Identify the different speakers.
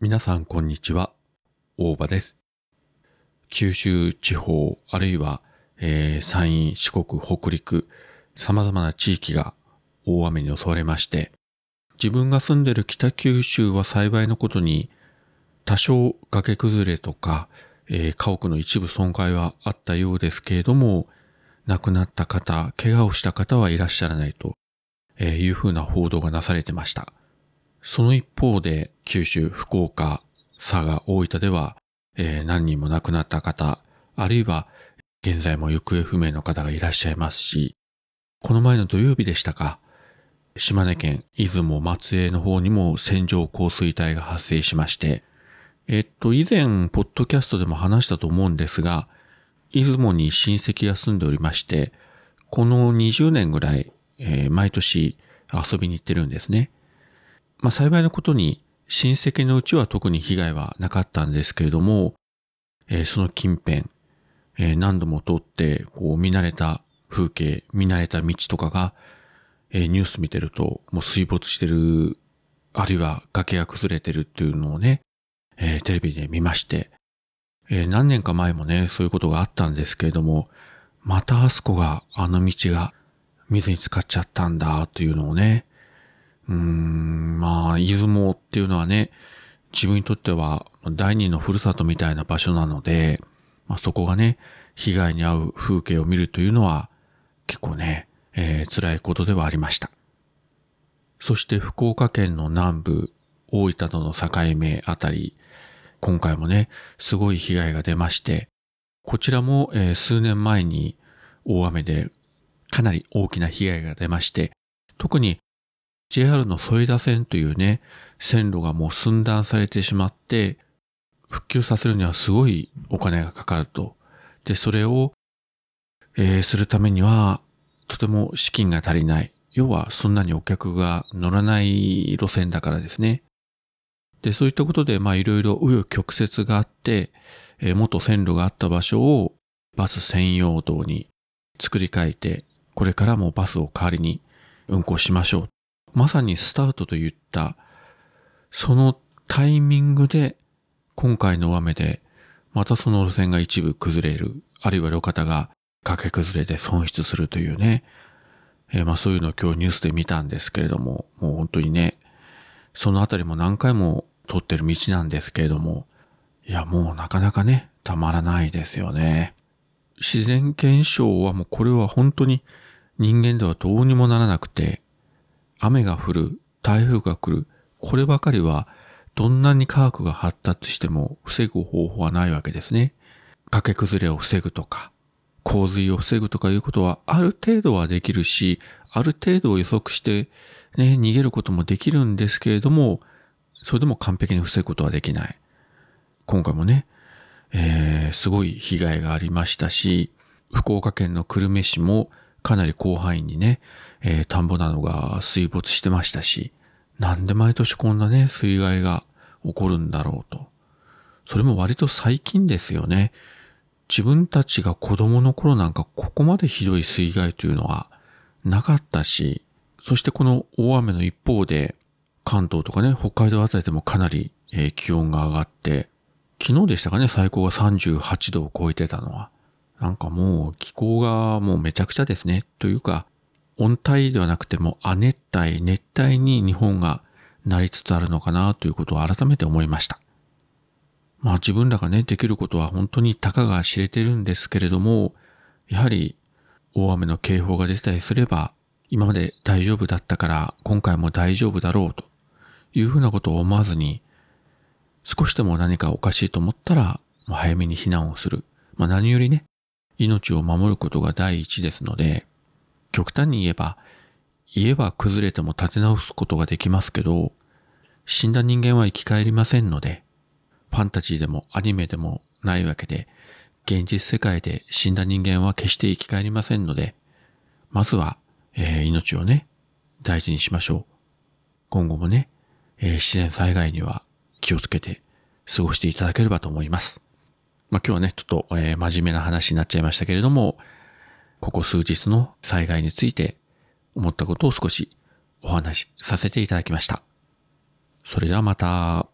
Speaker 1: 皆さんこんにちは。大場です。九州地方、あるいは、えー、山陰、四国、北陸、様々な地域が大雨に襲われまして、自分が住んでる北九州は幸いのことに、多少崖崩れとか、えー、家屋の一部損壊はあったようですけれども、亡くなった方、怪我をした方はいらっしゃらないと、えー、いうふうな報道がなされてました。その一方で、九州、福岡、佐賀、大分では、えー、何人も亡くなった方、あるいは、現在も行方不明の方がいらっしゃいますし、この前の土曜日でしたか、島根県出雲松江の方にも線状降水帯が発生しまして、えっと、以前、ポッドキャストでも話したと思うんですが、出雲に親戚が住んでおりまして、この20年ぐらい、えー、毎年遊びに行ってるんですね。まあ幸いなことに親戚のうちは特に被害はなかったんですけれども、えー、その近辺、えー、何度も通って、こう見慣れた風景、見慣れた道とかが、えー、ニュース見てると、もう水没してる、あるいは崖が崩れてるっていうのをね、えー、テレビで見まして、えー、何年か前もね、そういうことがあったんですけれども、またあそこが、あの道が水に浸かっちゃったんだというのをね、うーん、まあ、出雲っていうのはね、自分にとっては第二のふるさとみたいな場所なので、まあ、そこがね、被害に遭う風景を見るというのは結構ね、えー、辛いことではありました。そして福岡県の南部、大分との境目あたり、今回もね、すごい被害が出まして、こちらも、えー、数年前に大雨でかなり大きな被害が出まして、特に JR の添田線というね、線路がもう寸断されてしまって、復旧させるにはすごいお金がかかると。で、それを、えー、するためには、とても資金が足りない。要は、そんなにお客が乗らない路線だからですね。で、そういったことで、まあ、いろいろ紆余曲折があって、えー、元線路があった場所をバス専用道に作り変えて、これからもバスを代わりに運行しましょうまさにスタートといった、そのタイミングで、今回の雨で、またその路線が一部崩れる、あるいは路肩が崖崩れで損失するというね、えー、まあそういうのを今日ニュースで見たんですけれども、もう本当にね、そのあたりも何回も通ってる道なんですけれども、いやもうなかなかね、たまらないですよね。自然現象はもうこれは本当に人間ではどうにもならなくて、雨が降る、台風が来る、こればかりはどんなに科学が発達しても防ぐ方法はないわけですね。崖崩れを防ぐとか、洪水を防ぐとかいうことはある程度はできるし、ある程度を予測してね、逃げることもできるんですけれども、それでも完璧に防ぐことはできない。今回もね、えー、すごい被害がありましたし、福岡県の久留米市もかなり広範囲にね、えー、田んぼなどが水没してましたし、なんで毎年こんなね、水害が起こるんだろうと。それも割と最近ですよね。自分たちが子供の頃なんかここまでひどい水害というのはなかったし、そしてこの大雨の一方で関東とかね、北海道あたりでもかなり、えー、気温が上がって、昨日でしたかね、最高が38度を超えてたのは。なんかもう気候がもうめちゃくちゃですね。というか、温帯ではなくても亜熱帯、熱帯に日本がなりつつあるのかなということを改めて思いました。まあ自分らがね、できることは本当にたかが知れてるんですけれども、やはり大雨の警報が出たりすれば、今まで大丈夫だったから今回も大丈夫だろうというふうなことを思わずに、少しでも何かおかしいと思ったら、早めに避難をする。まあ何よりね、命を守ることが第一ですので、極端に言えば、家は崩れても建て直すことができますけど、死んだ人間は生き返りませんので、ファンタジーでもアニメでもないわけで、現実世界で死んだ人間は決して生き返りませんので、まずは、えー、命をね、大事にしましょう。今後もね、えー、自然災害には気をつけて過ごしていただければと思います。まあ、今日はね、ちょっと、えー、真面目な話になっちゃいましたけれども、ここ数日の災害について思ったことを少しお話しさせていただきました。それではまた。